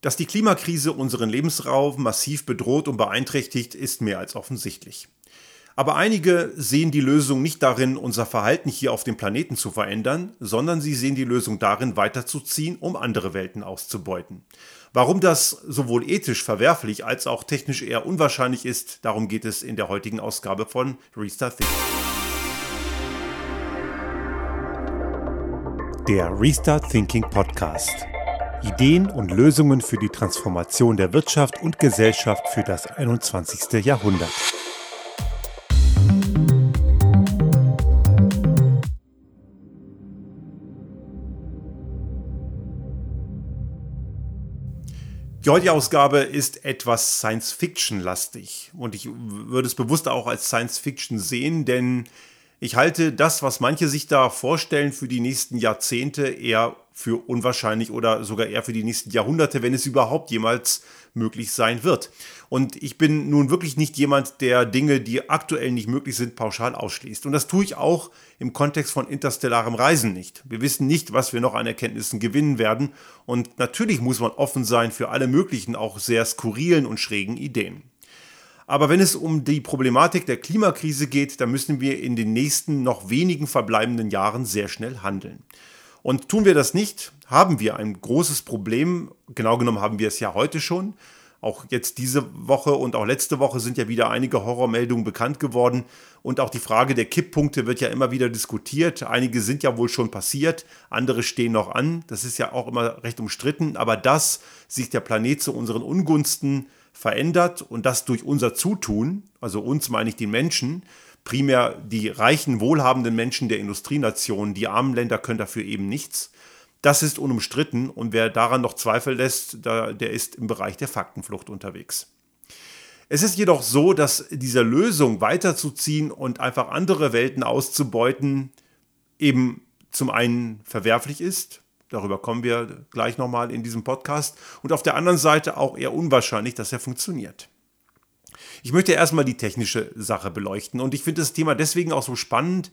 Dass die Klimakrise unseren Lebensraum massiv bedroht und beeinträchtigt, ist mehr als offensichtlich. Aber einige sehen die Lösung nicht darin, unser Verhalten hier auf dem Planeten zu verändern, sondern sie sehen die Lösung darin, weiterzuziehen, um andere Welten auszubeuten. Warum das sowohl ethisch verwerflich als auch technisch eher unwahrscheinlich ist, darum geht es in der heutigen Ausgabe von Restart Thinking. Der Restart Thinking Podcast. Ideen und Lösungen für die Transformation der Wirtschaft und Gesellschaft für das 21. Jahrhundert. Die heutige Ausgabe ist etwas Science-Fiction-lastig und ich würde es bewusst auch als Science-Fiction sehen, denn ich halte das, was manche sich da vorstellen für die nächsten Jahrzehnte, eher für unwahrscheinlich oder sogar eher für die nächsten Jahrhunderte, wenn es überhaupt jemals möglich sein wird. Und ich bin nun wirklich nicht jemand, der Dinge, die aktuell nicht möglich sind, pauschal ausschließt. Und das tue ich auch im Kontext von interstellarem Reisen nicht. Wir wissen nicht, was wir noch an Erkenntnissen gewinnen werden. Und natürlich muss man offen sein für alle möglichen, auch sehr skurrilen und schrägen Ideen. Aber wenn es um die Problematik der Klimakrise geht, dann müssen wir in den nächsten noch wenigen verbleibenden Jahren sehr schnell handeln. Und tun wir das nicht, haben wir ein großes Problem. Genau genommen haben wir es ja heute schon. Auch jetzt diese Woche und auch letzte Woche sind ja wieder einige Horrormeldungen bekannt geworden. Und auch die Frage der Kipppunkte wird ja immer wieder diskutiert. Einige sind ja wohl schon passiert, andere stehen noch an. Das ist ja auch immer recht umstritten. Aber dass sich der Planet zu unseren Ungunsten verändert und das durch unser Zutun, also uns meine ich die Menschen, primär die reichen, wohlhabenden Menschen der Industrienationen, die armen Länder können dafür eben nichts. Das ist unumstritten und wer daran noch Zweifel lässt, der ist im Bereich der Faktenflucht unterwegs. Es ist jedoch so, dass diese Lösung weiterzuziehen und einfach andere Welten auszubeuten eben zum einen verwerflich ist, Darüber kommen wir gleich nochmal in diesem Podcast. Und auf der anderen Seite auch eher unwahrscheinlich, dass er funktioniert. Ich möchte erstmal die technische Sache beleuchten. Und ich finde das Thema deswegen auch so spannend,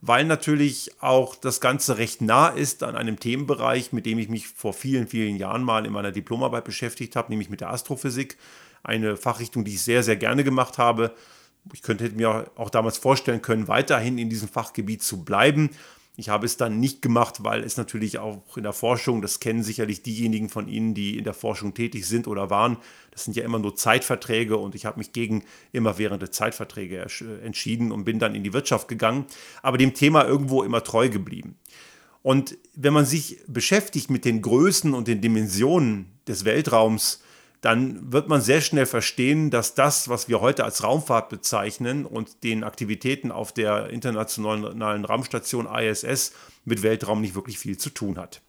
weil natürlich auch das Ganze recht nah ist an einem Themenbereich, mit dem ich mich vor vielen, vielen Jahren mal in meiner Diplomarbeit beschäftigt habe, nämlich mit der Astrophysik. Eine Fachrichtung, die ich sehr, sehr gerne gemacht habe. Ich könnte mir auch damals vorstellen können, weiterhin in diesem Fachgebiet zu bleiben. Ich habe es dann nicht gemacht, weil es natürlich auch in der Forschung, das kennen sicherlich diejenigen von Ihnen, die in der Forschung tätig sind oder waren, das sind ja immer nur Zeitverträge und ich habe mich gegen immerwährende Zeitverträge entschieden und bin dann in die Wirtschaft gegangen, aber dem Thema irgendwo immer treu geblieben. Und wenn man sich beschäftigt mit den Größen und den Dimensionen des Weltraums, dann wird man sehr schnell verstehen, dass das, was wir heute als Raumfahrt bezeichnen und den Aktivitäten auf der internationalen Raumstation ISS mit Weltraum nicht wirklich viel zu tun hat.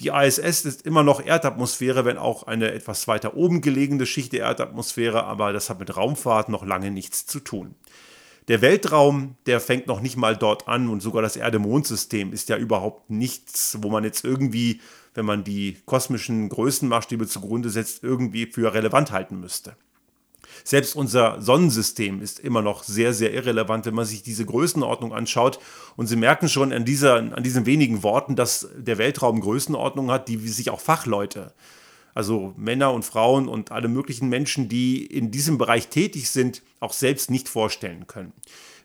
Die ISS ist immer noch Erdatmosphäre, wenn auch eine etwas weiter oben gelegene Schicht der Erdatmosphäre, aber das hat mit Raumfahrt noch lange nichts zu tun. Der Weltraum, der fängt noch nicht mal dort an und sogar das Erde-Mond-System ist ja überhaupt nichts, wo man jetzt irgendwie wenn man die kosmischen Größenmaßstäbe zugrunde setzt, irgendwie für relevant halten müsste. Selbst unser Sonnensystem ist immer noch sehr, sehr irrelevant, wenn man sich diese Größenordnung anschaut. Und Sie merken schon an, dieser, an diesen wenigen Worten, dass der Weltraum Größenordnung hat, die sich auch Fachleute, also Männer und Frauen und alle möglichen Menschen, die in diesem Bereich tätig sind, auch selbst nicht vorstellen können.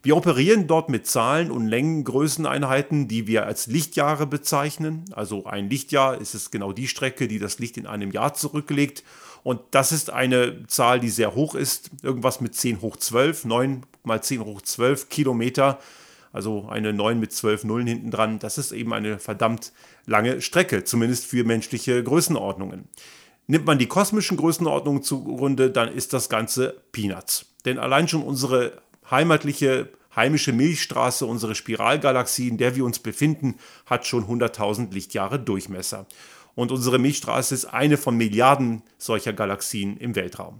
Wir operieren dort mit Zahlen und Längengrößeneinheiten, die wir als Lichtjahre bezeichnen. Also ein Lichtjahr ist es genau die Strecke, die das Licht in einem Jahr zurücklegt. Und das ist eine Zahl, die sehr hoch ist. Irgendwas mit 10 hoch 12, 9 mal 10 hoch 12 Kilometer. Also eine 9 mit 12 Nullen hinten dran. Das ist eben eine verdammt lange Strecke, zumindest für menschliche Größenordnungen. Nimmt man die kosmischen Größenordnungen zugrunde, dann ist das Ganze Peanuts. Denn allein schon unsere heimatliche, heimische Milchstraße, unsere Spiralgalaxie, in der wir uns befinden, hat schon 100.000 Lichtjahre Durchmesser. Und unsere Milchstraße ist eine von Milliarden solcher Galaxien im Weltraum.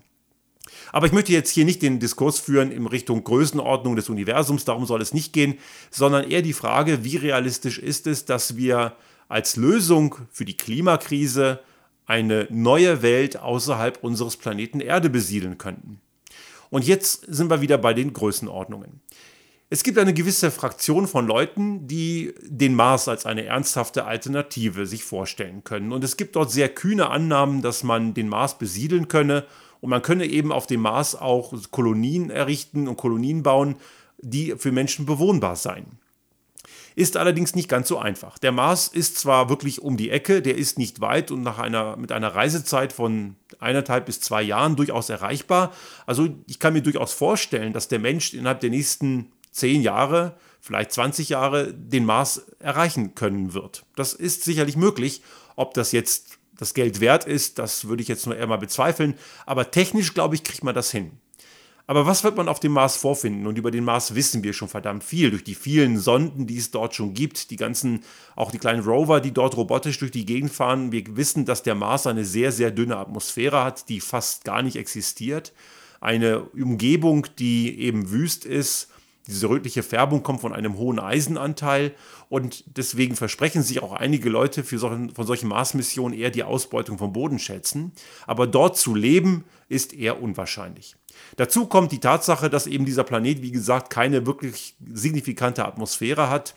Aber ich möchte jetzt hier nicht den Diskurs führen in Richtung Größenordnung des Universums, darum soll es nicht gehen, sondern eher die Frage, wie realistisch ist es, dass wir als Lösung für die Klimakrise eine neue Welt außerhalb unseres Planeten Erde besiedeln könnten. Und jetzt sind wir wieder bei den Größenordnungen. Es gibt eine gewisse Fraktion von Leuten, die den Mars als eine ernsthafte Alternative sich vorstellen können. Und es gibt dort sehr kühne Annahmen, dass man den Mars besiedeln könne und man könne eben auf dem Mars auch Kolonien errichten und Kolonien bauen, die für Menschen bewohnbar seien. Ist allerdings nicht ganz so einfach. Der Mars ist zwar wirklich um die Ecke, der ist nicht weit und nach einer, mit einer Reisezeit von eineinhalb bis zwei Jahren durchaus erreichbar. Also ich kann mir durchaus vorstellen, dass der Mensch innerhalb der nächsten zehn Jahre, vielleicht 20 Jahre den Mars erreichen können wird. Das ist sicherlich möglich. Ob das jetzt das Geld wert ist, das würde ich jetzt nur eher mal bezweifeln. Aber technisch, glaube ich, kriegt man das hin. Aber was wird man auf dem Mars vorfinden? Und über den Mars wissen wir schon verdammt viel durch die vielen Sonden, die es dort schon gibt, die ganzen, auch die kleinen Rover, die dort robotisch durch die Gegend fahren. Wir wissen, dass der Mars eine sehr, sehr dünne Atmosphäre hat, die fast gar nicht existiert. Eine Umgebung, die eben wüst ist. Diese rötliche Färbung kommt von einem hohen Eisenanteil und deswegen versprechen sich auch einige Leute für solchen, von solchen Mars-Missionen eher die Ausbeutung von Bodenschätzen. Aber dort zu leben ist eher unwahrscheinlich. Dazu kommt die Tatsache, dass eben dieser Planet, wie gesagt, keine wirklich signifikante Atmosphäre hat.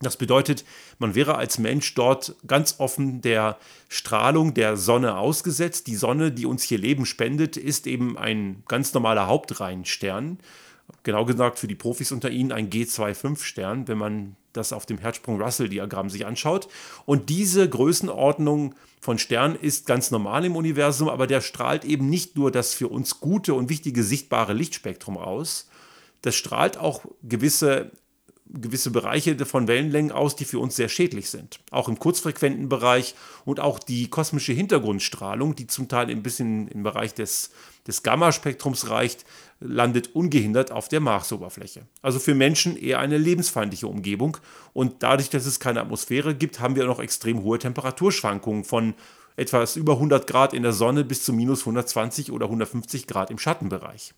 Das bedeutet, man wäre als Mensch dort ganz offen der Strahlung der Sonne ausgesetzt. Die Sonne, die uns hier Leben spendet, ist eben ein ganz normaler Hauptreihenstern. Genau gesagt für die Profis unter Ihnen ein G25-Stern, wenn man das auf dem Herzsprung-Russell-Diagramm sich anschaut. Und diese Größenordnung von Sternen ist ganz normal im Universum, aber der strahlt eben nicht nur das für uns gute und wichtige sichtbare Lichtspektrum aus, das strahlt auch gewisse gewisse Bereiche von Wellenlängen aus, die für uns sehr schädlich sind. Auch im kurzfrequenten Bereich und auch die kosmische Hintergrundstrahlung, die zum Teil ein bisschen im Bereich des, des Gammaspektrums reicht, landet ungehindert auf der Marsoberfläche. Also für Menschen eher eine lebensfeindliche Umgebung. Und dadurch, dass es keine Atmosphäre gibt, haben wir noch extrem hohe Temperaturschwankungen von etwas über 100 Grad in der Sonne bis zu minus 120 oder 150 Grad im Schattenbereich.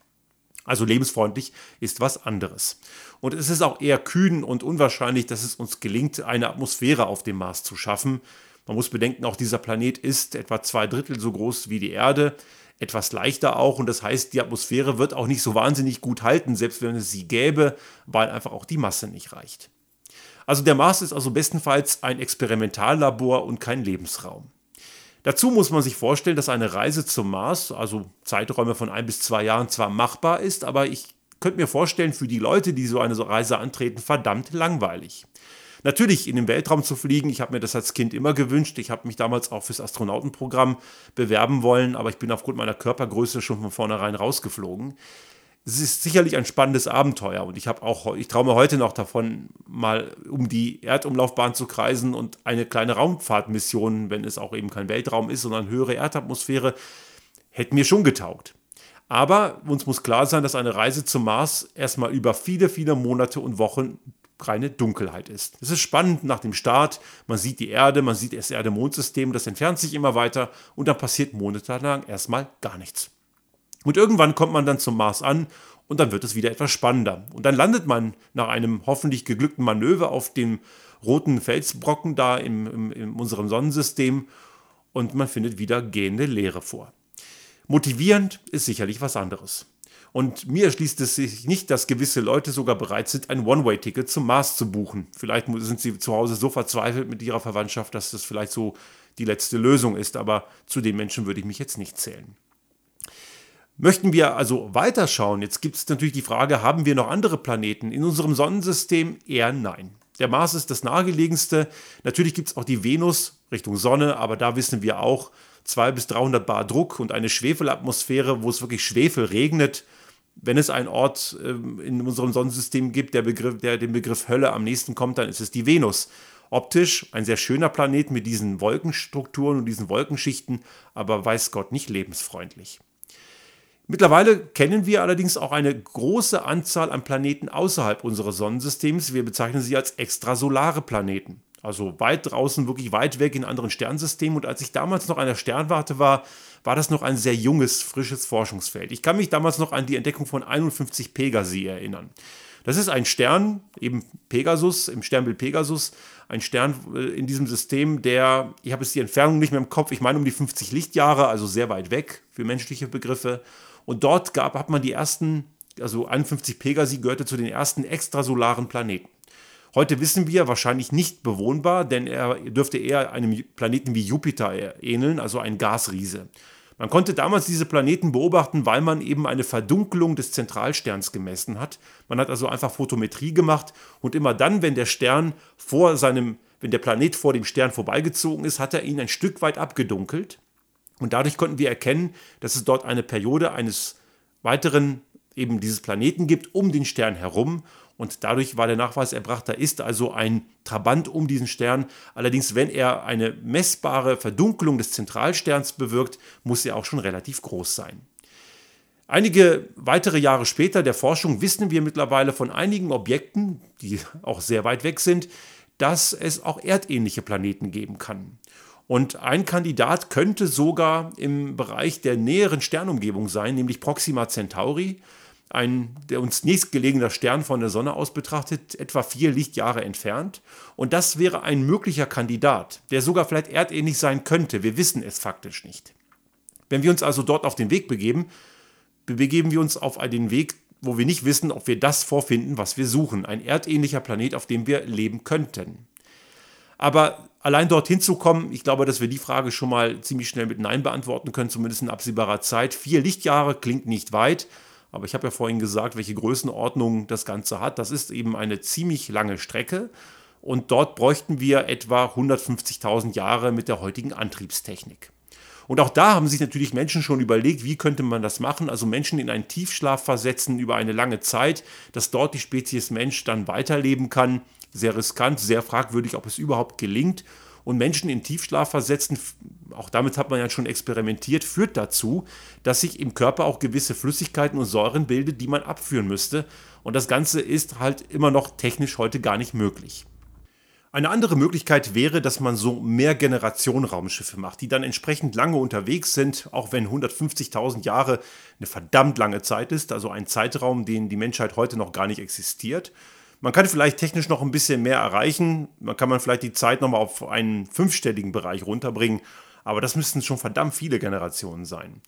Also lebensfreundlich ist was anderes. Und es ist auch eher kühn und unwahrscheinlich, dass es uns gelingt, eine Atmosphäre auf dem Mars zu schaffen. Man muss bedenken, auch dieser Planet ist etwa zwei Drittel so groß wie die Erde, etwas leichter auch. Und das heißt, die Atmosphäre wird auch nicht so wahnsinnig gut halten, selbst wenn es sie gäbe, weil einfach auch die Masse nicht reicht. Also der Mars ist also bestenfalls ein Experimentallabor und kein Lebensraum. Dazu muss man sich vorstellen, dass eine Reise zum Mars, also Zeiträume von ein bis zwei Jahren, zwar machbar ist, aber ich könnte mir vorstellen, für die Leute, die so eine Reise antreten, verdammt langweilig. Natürlich in den Weltraum zu fliegen, ich habe mir das als Kind immer gewünscht. Ich habe mich damals auch fürs Astronautenprogramm bewerben wollen, aber ich bin aufgrund meiner Körpergröße schon von vornherein rausgeflogen es ist sicherlich ein spannendes Abenteuer und ich habe auch, ich traue mir heute noch davon, mal um die Erdumlaufbahn zu kreisen und eine kleine Raumfahrtmission, wenn es auch eben kein Weltraum ist, sondern höhere Erdatmosphäre, hätte mir schon getaugt. Aber uns muss klar sein, dass eine Reise zum Mars erstmal über viele, viele Monate und Wochen reine Dunkelheit ist. Es ist spannend nach dem Start, man sieht die Erde, man sieht das Erde-Mond-System, das entfernt sich immer weiter und dann passiert monatelang erstmal gar nichts. Und irgendwann kommt man dann zum Mars an und dann wird es wieder etwas spannender. Und dann landet man nach einem hoffentlich geglückten Manöver auf dem roten Felsbrocken da im, im, in unserem Sonnensystem und man findet wieder gehende Leere vor. Motivierend ist sicherlich was anderes. Und mir erschließt es sich nicht, dass gewisse Leute sogar bereit sind, ein One-Way-Ticket zum Mars zu buchen. Vielleicht sind sie zu Hause so verzweifelt mit ihrer Verwandtschaft, dass das vielleicht so die letzte Lösung ist. Aber zu den Menschen würde ich mich jetzt nicht zählen. Möchten wir also weiterschauen, jetzt gibt es natürlich die Frage, haben wir noch andere Planeten in unserem Sonnensystem? Eher nein. Der Mars ist das nahegelegenste. Natürlich gibt es auch die Venus Richtung Sonne, aber da wissen wir auch 200 bis 300 Bar Druck und eine Schwefelatmosphäre, wo es wirklich Schwefel regnet. Wenn es einen Ort ähm, in unserem Sonnensystem gibt, der, Begriff, der dem Begriff Hölle am nächsten kommt, dann ist es die Venus. Optisch ein sehr schöner Planet mit diesen Wolkenstrukturen und diesen Wolkenschichten, aber weiß Gott nicht lebensfreundlich. Mittlerweile kennen wir allerdings auch eine große Anzahl an Planeten außerhalb unseres Sonnensystems. Wir bezeichnen sie als extrasolare Planeten. Also weit draußen, wirklich weit weg in anderen Sternsystemen. Und als ich damals noch an der Sternwarte war, war das noch ein sehr junges, frisches Forschungsfeld. Ich kann mich damals noch an die Entdeckung von 51 Pegasi erinnern. Das ist ein Stern, eben Pegasus, im Sternbild Pegasus, ein Stern äh, in diesem System, der, ich habe jetzt die Entfernung nicht mehr im Kopf, ich meine um die 50 Lichtjahre, also sehr weit weg für menschliche Begriffe. Und dort gab, hat man die ersten also 51 Pegasi gehörte zu den ersten extrasolaren Planeten. Heute wissen wir, wahrscheinlich nicht bewohnbar, denn er dürfte eher einem Planeten wie Jupiter ähneln, also ein Gasriese. Man konnte damals diese Planeten beobachten, weil man eben eine Verdunkelung des Zentralsterns gemessen hat. Man hat also einfach Photometrie gemacht und immer dann, wenn der Stern vor seinem, wenn der Planet vor dem Stern vorbeigezogen ist, hat er ihn ein Stück weit abgedunkelt. Und dadurch konnten wir erkennen, dass es dort eine Periode eines weiteren eben dieses Planeten gibt um den Stern herum und dadurch war der Nachweis erbracht, da ist also ein Trabant um diesen Stern. Allerdings, wenn er eine messbare Verdunkelung des Zentralsterns bewirkt, muss er auch schon relativ groß sein. Einige weitere Jahre später der Forschung wissen wir mittlerweile von einigen Objekten, die auch sehr weit weg sind, dass es auch erdähnliche Planeten geben kann. Und ein Kandidat könnte sogar im Bereich der näheren Sternumgebung sein, nämlich Proxima Centauri ein der uns nächstgelegener Stern von der Sonne aus betrachtet, etwa vier Lichtjahre entfernt. Und das wäre ein möglicher Kandidat, der sogar vielleicht erdähnlich sein könnte. Wir wissen es faktisch nicht. Wenn wir uns also dort auf den Weg begeben, begeben wir uns auf den Weg, wo wir nicht wissen, ob wir das vorfinden, was wir suchen. Ein erdähnlicher Planet, auf dem wir leben könnten. Aber allein dorthin zu kommen, ich glaube, dass wir die Frage schon mal ziemlich schnell mit Nein beantworten können, zumindest in absehbarer Zeit. Vier Lichtjahre klingt nicht weit. Aber ich habe ja vorhin gesagt, welche Größenordnung das Ganze hat. Das ist eben eine ziemlich lange Strecke. Und dort bräuchten wir etwa 150.000 Jahre mit der heutigen Antriebstechnik. Und auch da haben sich natürlich Menschen schon überlegt, wie könnte man das machen? Also Menschen in einen Tiefschlaf versetzen über eine lange Zeit, dass dort die Spezies Mensch dann weiterleben kann. Sehr riskant, sehr fragwürdig, ob es überhaupt gelingt und Menschen in Tiefschlaf versetzen, auch damit hat man ja schon experimentiert, führt dazu, dass sich im Körper auch gewisse Flüssigkeiten und Säuren bildet, die man abführen müsste. Und das Ganze ist halt immer noch technisch heute gar nicht möglich. Eine andere Möglichkeit wäre, dass man so mehr Generation Raumschiffe macht, die dann entsprechend lange unterwegs sind, auch wenn 150.000 Jahre eine verdammt lange Zeit ist, also ein Zeitraum, den die Menschheit heute noch gar nicht existiert. Man kann vielleicht technisch noch ein bisschen mehr erreichen. Man kann man vielleicht die Zeit nochmal auf einen fünfstelligen Bereich runterbringen. Aber das müssten schon verdammt viele Generationen sein.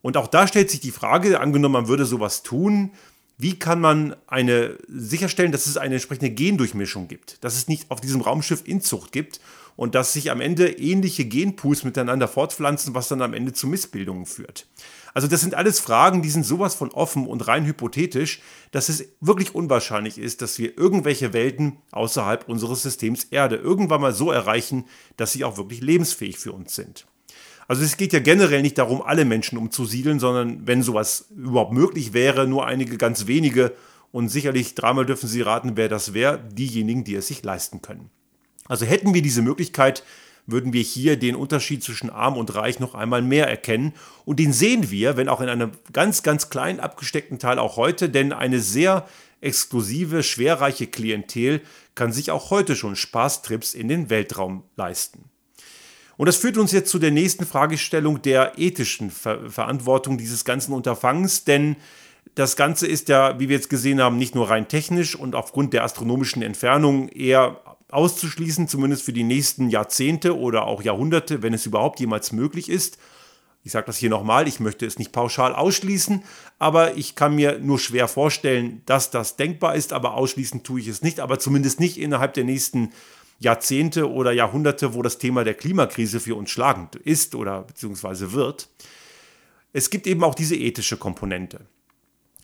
Und auch da stellt sich die Frage, angenommen, man würde sowas tun, wie kann man eine, sicherstellen, dass es eine entsprechende Gendurchmischung gibt, dass es nicht auf diesem Raumschiff Inzucht gibt und dass sich am Ende ähnliche Genpools miteinander fortpflanzen, was dann am Ende zu Missbildungen führt. Also das sind alles Fragen, die sind sowas von offen und rein hypothetisch, dass es wirklich unwahrscheinlich ist, dass wir irgendwelche Welten außerhalb unseres Systems Erde irgendwann mal so erreichen, dass sie auch wirklich lebensfähig für uns sind. Also es geht ja generell nicht darum, alle Menschen umzusiedeln, sondern wenn sowas überhaupt möglich wäre, nur einige ganz wenige und sicherlich dreimal dürfen Sie raten, wer das wäre, diejenigen, die es sich leisten können. Also hätten wir diese Möglichkeit, würden wir hier den Unterschied zwischen arm und reich noch einmal mehr erkennen. Und den sehen wir, wenn auch in einem ganz, ganz kleinen abgesteckten Teil auch heute, denn eine sehr exklusive, schwerreiche Klientel kann sich auch heute schon Spaßtrips in den Weltraum leisten. Und das führt uns jetzt zu der nächsten Fragestellung der ethischen Ver Verantwortung dieses ganzen Unterfangens, denn das Ganze ist ja, wie wir jetzt gesehen haben, nicht nur rein technisch und aufgrund der astronomischen Entfernung eher auszuschließen, zumindest für die nächsten Jahrzehnte oder auch Jahrhunderte, wenn es überhaupt jemals möglich ist. Ich sage das hier nochmal, ich möchte es nicht pauschal ausschließen, aber ich kann mir nur schwer vorstellen, dass das denkbar ist, aber ausschließen tue ich es nicht, aber zumindest nicht innerhalb der nächsten Jahrzehnte oder Jahrhunderte, wo das Thema der Klimakrise für uns schlagend ist oder beziehungsweise wird. Es gibt eben auch diese ethische Komponente.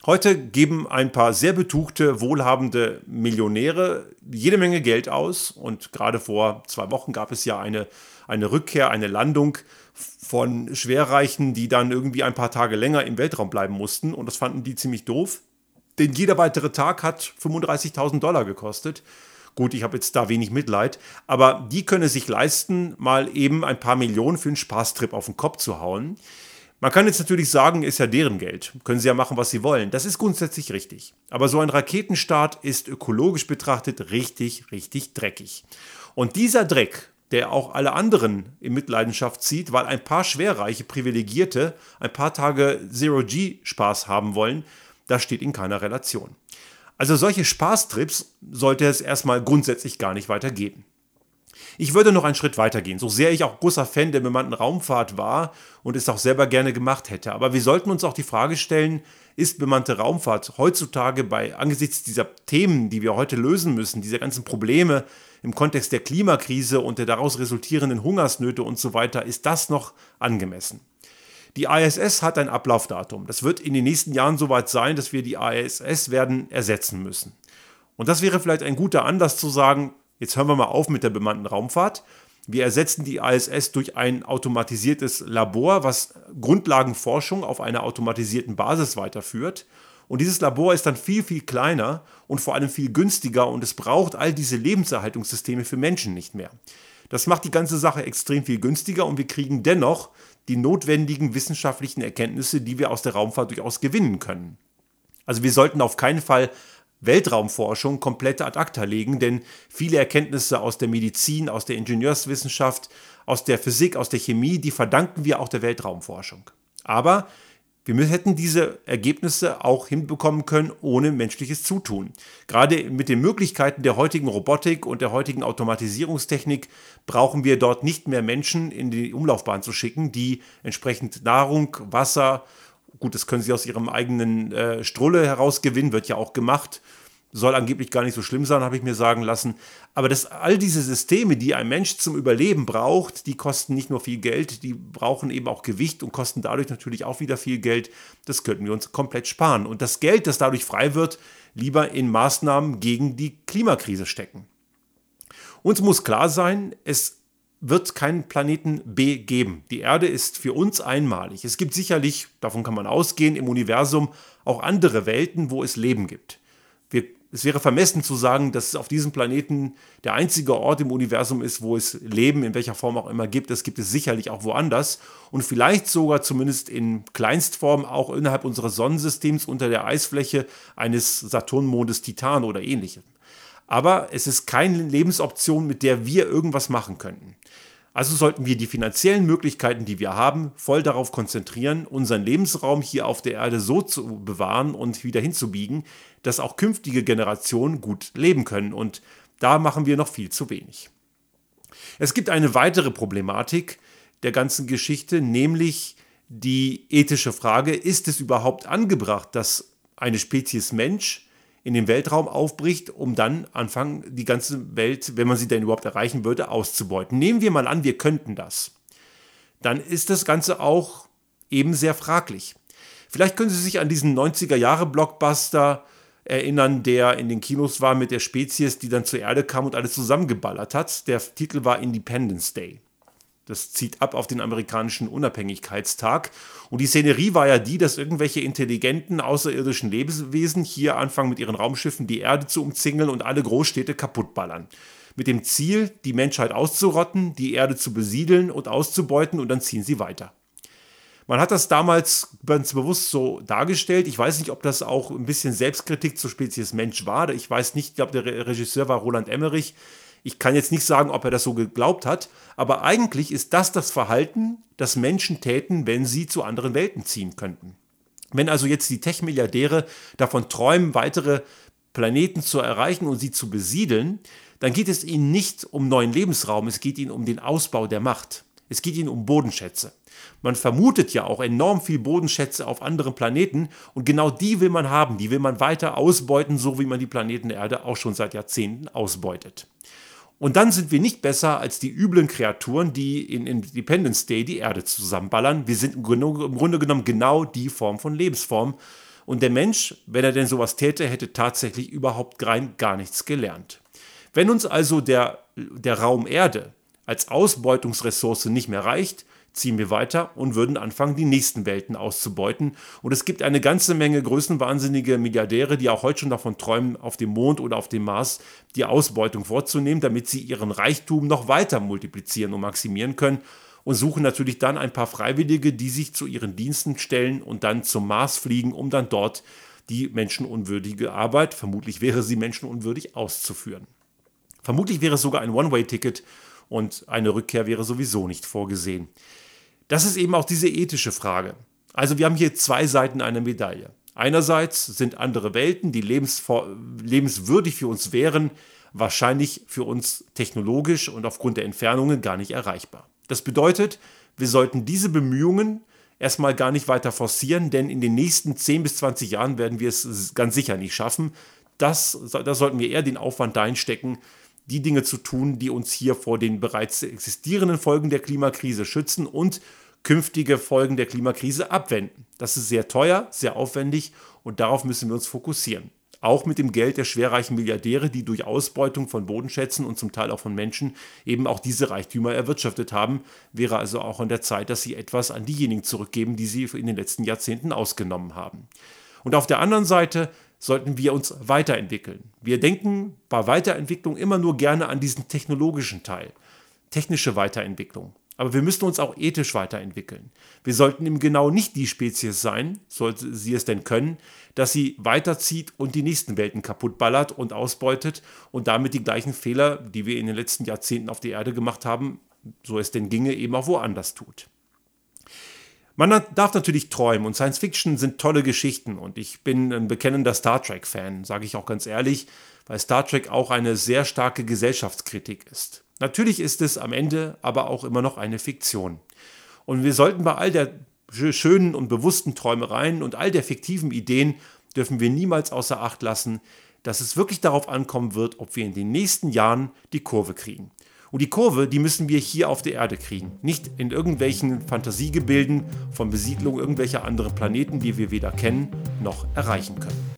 Heute geben ein paar sehr betuchte, wohlhabende Millionäre jede Menge Geld aus. Und gerade vor zwei Wochen gab es ja eine, eine Rückkehr, eine Landung von Schwerreichen, die dann irgendwie ein paar Tage länger im Weltraum bleiben mussten. Und das fanden die ziemlich doof. Denn jeder weitere Tag hat 35.000 Dollar gekostet. Gut, ich habe jetzt da wenig Mitleid, aber die können es sich leisten, mal eben ein paar Millionen für einen Spaßtrip auf den Kopf zu hauen. Man kann jetzt natürlich sagen, ist ja deren Geld. Können sie ja machen, was sie wollen. Das ist grundsätzlich richtig. Aber so ein Raketenstart ist ökologisch betrachtet richtig, richtig dreckig. Und dieser Dreck, der auch alle anderen in Mitleidenschaft zieht, weil ein paar schwerreiche Privilegierte ein paar Tage Zero-G-Spaß haben wollen, das steht in keiner Relation. Also solche Spaßtrips sollte es erstmal grundsätzlich gar nicht weiter geben. Ich würde noch einen Schritt weiter gehen, so sehr ich auch großer Fan der bemannten Raumfahrt war und es auch selber gerne gemacht hätte. Aber wir sollten uns auch die Frage stellen, ist bemannte Raumfahrt heutzutage bei angesichts dieser Themen, die wir heute lösen müssen, dieser ganzen Probleme im Kontext der Klimakrise und der daraus resultierenden Hungersnöte und so weiter, ist das noch angemessen? Die ISS hat ein Ablaufdatum. Das wird in den nächsten Jahren soweit sein, dass wir die ISS werden ersetzen müssen. Und das wäre vielleicht ein guter Anlass zu sagen, jetzt hören wir mal auf mit der bemannten Raumfahrt. Wir ersetzen die ISS durch ein automatisiertes Labor, was Grundlagenforschung auf einer automatisierten Basis weiterführt. Und dieses Labor ist dann viel, viel kleiner und vor allem viel günstiger und es braucht all diese Lebenserhaltungssysteme für Menschen nicht mehr. Das macht die ganze Sache extrem viel günstiger und wir kriegen dennoch die notwendigen wissenschaftlichen Erkenntnisse, die wir aus der Raumfahrt durchaus gewinnen können. Also wir sollten auf keinen Fall Weltraumforschung komplett ad acta legen, denn viele Erkenntnisse aus der Medizin, aus der Ingenieurswissenschaft, aus der Physik, aus der Chemie, die verdanken wir auch der Weltraumforschung. Aber wir hätten diese Ergebnisse auch hinbekommen können ohne menschliches Zutun. Gerade mit den Möglichkeiten der heutigen Robotik und der heutigen Automatisierungstechnik brauchen wir dort nicht mehr Menschen in die Umlaufbahn zu schicken, die entsprechend Nahrung, Wasser Gut, das können sie aus ihrem eigenen äh, Strulle herausgewinnen, wird ja auch gemacht. Soll angeblich gar nicht so schlimm sein, habe ich mir sagen lassen. Aber dass all diese Systeme, die ein Mensch zum Überleben braucht, die kosten nicht nur viel Geld, die brauchen eben auch Gewicht und kosten dadurch natürlich auch wieder viel Geld. Das könnten wir uns komplett sparen. Und das Geld, das dadurch frei wird, lieber in Maßnahmen gegen die Klimakrise stecken. Uns muss klar sein, es wird keinen Planeten B geben. Die Erde ist für uns einmalig. Es gibt sicherlich, davon kann man ausgehen, im Universum auch andere Welten, wo es Leben gibt. Wir, es wäre vermessen zu sagen, dass es auf diesem Planeten der einzige Ort im Universum ist, wo es Leben in welcher Form auch immer gibt. Das gibt es sicherlich auch woanders und vielleicht sogar zumindest in Kleinstform auch innerhalb unseres Sonnensystems unter der Eisfläche eines Saturnmondes Titan oder ähnlichem aber es ist keine Lebensoption, mit der wir irgendwas machen könnten. Also sollten wir die finanziellen Möglichkeiten, die wir haben, voll darauf konzentrieren, unseren Lebensraum hier auf der Erde so zu bewahren und wieder hinzubiegen, dass auch künftige Generationen gut leben können. Und da machen wir noch viel zu wenig. Es gibt eine weitere Problematik der ganzen Geschichte, nämlich die ethische Frage, ist es überhaupt angebracht, dass eine Spezies Mensch in den Weltraum aufbricht, um dann anfangen, die ganze Welt, wenn man sie denn überhaupt erreichen würde, auszubeuten. Nehmen wir mal an, wir könnten das. Dann ist das Ganze auch eben sehr fraglich. Vielleicht können Sie sich an diesen 90er-Jahre-Blockbuster erinnern, der in den Kinos war mit der Spezies, die dann zur Erde kam und alles zusammengeballert hat. Der Titel war Independence Day. Das zieht ab auf den amerikanischen Unabhängigkeitstag. Und die Szenerie war ja die, dass irgendwelche intelligenten außerirdischen Lebewesen hier anfangen mit ihren Raumschiffen die Erde zu umzingeln und alle Großstädte kaputtballern. Mit dem Ziel, die Menschheit auszurotten, die Erde zu besiedeln und auszubeuten und dann ziehen sie weiter. Man hat das damals ganz bewusst so dargestellt. Ich weiß nicht, ob das auch ein bisschen Selbstkritik zur Spezies Mensch war. Ich weiß nicht, ich glaube, der Regisseur war Roland Emmerich. Ich kann jetzt nicht sagen, ob er das so geglaubt hat, aber eigentlich ist das das Verhalten, das Menschen täten, wenn sie zu anderen Welten ziehen könnten. Wenn also jetzt die Tech-Milliardäre davon träumen, weitere Planeten zu erreichen und sie zu besiedeln, dann geht es ihnen nicht um neuen Lebensraum, es geht ihnen um den Ausbau der Macht. Es geht ihnen um Bodenschätze. Man vermutet ja auch enorm viel Bodenschätze auf anderen Planeten und genau die will man haben, die will man weiter ausbeuten, so wie man die Planeten Erde auch schon seit Jahrzehnten ausbeutet. Und dann sind wir nicht besser als die üblen Kreaturen, die in Independence Day die Erde zusammenballern. Wir sind im Grunde genommen genau die Form von Lebensform. Und der Mensch, wenn er denn sowas täte, hätte tatsächlich überhaupt rein gar nichts gelernt. Wenn uns also der, der Raum Erde als Ausbeutungsressource nicht mehr reicht, ziehen wir weiter und würden anfangen, die nächsten Welten auszubeuten. Und es gibt eine ganze Menge größenwahnsinnige Milliardäre, die auch heute schon davon träumen, auf dem Mond oder auf dem Mars die Ausbeutung vorzunehmen, damit sie ihren Reichtum noch weiter multiplizieren und maximieren können. Und suchen natürlich dann ein paar Freiwillige, die sich zu ihren Diensten stellen und dann zum Mars fliegen, um dann dort die menschenunwürdige Arbeit, vermutlich wäre sie menschenunwürdig, auszuführen. Vermutlich wäre es sogar ein One-Way-Ticket und eine Rückkehr wäre sowieso nicht vorgesehen. Das ist eben auch diese ethische Frage. Also wir haben hier zwei Seiten einer Medaille. Einerseits sind andere Welten, die lebenswürdig für uns wären, wahrscheinlich für uns technologisch und aufgrund der Entfernungen gar nicht erreichbar. Das bedeutet, wir sollten diese Bemühungen erstmal gar nicht weiter forcieren, denn in den nächsten 10 bis 20 Jahren werden wir es ganz sicher nicht schaffen. Das, da sollten wir eher den Aufwand dahin stecken, die Dinge zu tun, die uns hier vor den bereits existierenden Folgen der Klimakrise schützen und künftige Folgen der Klimakrise abwenden. Das ist sehr teuer, sehr aufwendig und darauf müssen wir uns fokussieren. Auch mit dem Geld der schwerreichen Milliardäre, die durch Ausbeutung von Bodenschätzen und zum Teil auch von Menschen eben auch diese Reichtümer erwirtschaftet haben, wäre also auch an der Zeit, dass sie etwas an diejenigen zurückgeben, die sie in den letzten Jahrzehnten ausgenommen haben. Und auf der anderen Seite sollten wir uns weiterentwickeln. Wir denken bei Weiterentwicklung immer nur gerne an diesen technologischen Teil, technische Weiterentwicklung. Aber wir müssen uns auch ethisch weiterentwickeln. Wir sollten eben genau nicht die Spezies sein, sollte sie es denn können, dass sie weiterzieht und die nächsten Welten kaputtballert und ausbeutet und damit die gleichen Fehler, die wir in den letzten Jahrzehnten auf der Erde gemacht haben, so es denn ginge, eben auch woanders tut. Man darf natürlich träumen und Science Fiction sind tolle Geschichten und ich bin ein bekennender Star Trek-Fan, sage ich auch ganz ehrlich, weil Star Trek auch eine sehr starke Gesellschaftskritik ist. Natürlich ist es am Ende aber auch immer noch eine Fiktion. Und wir sollten bei all der schönen und bewussten Träumereien und all der fiktiven Ideen dürfen wir niemals außer Acht lassen, dass es wirklich darauf ankommen wird, ob wir in den nächsten Jahren die Kurve kriegen. Und die Kurve, die müssen wir hier auf der Erde kriegen. Nicht in irgendwelchen Fantasiegebilden von Besiedlung irgendwelcher anderen Planeten, die wir weder kennen noch erreichen können.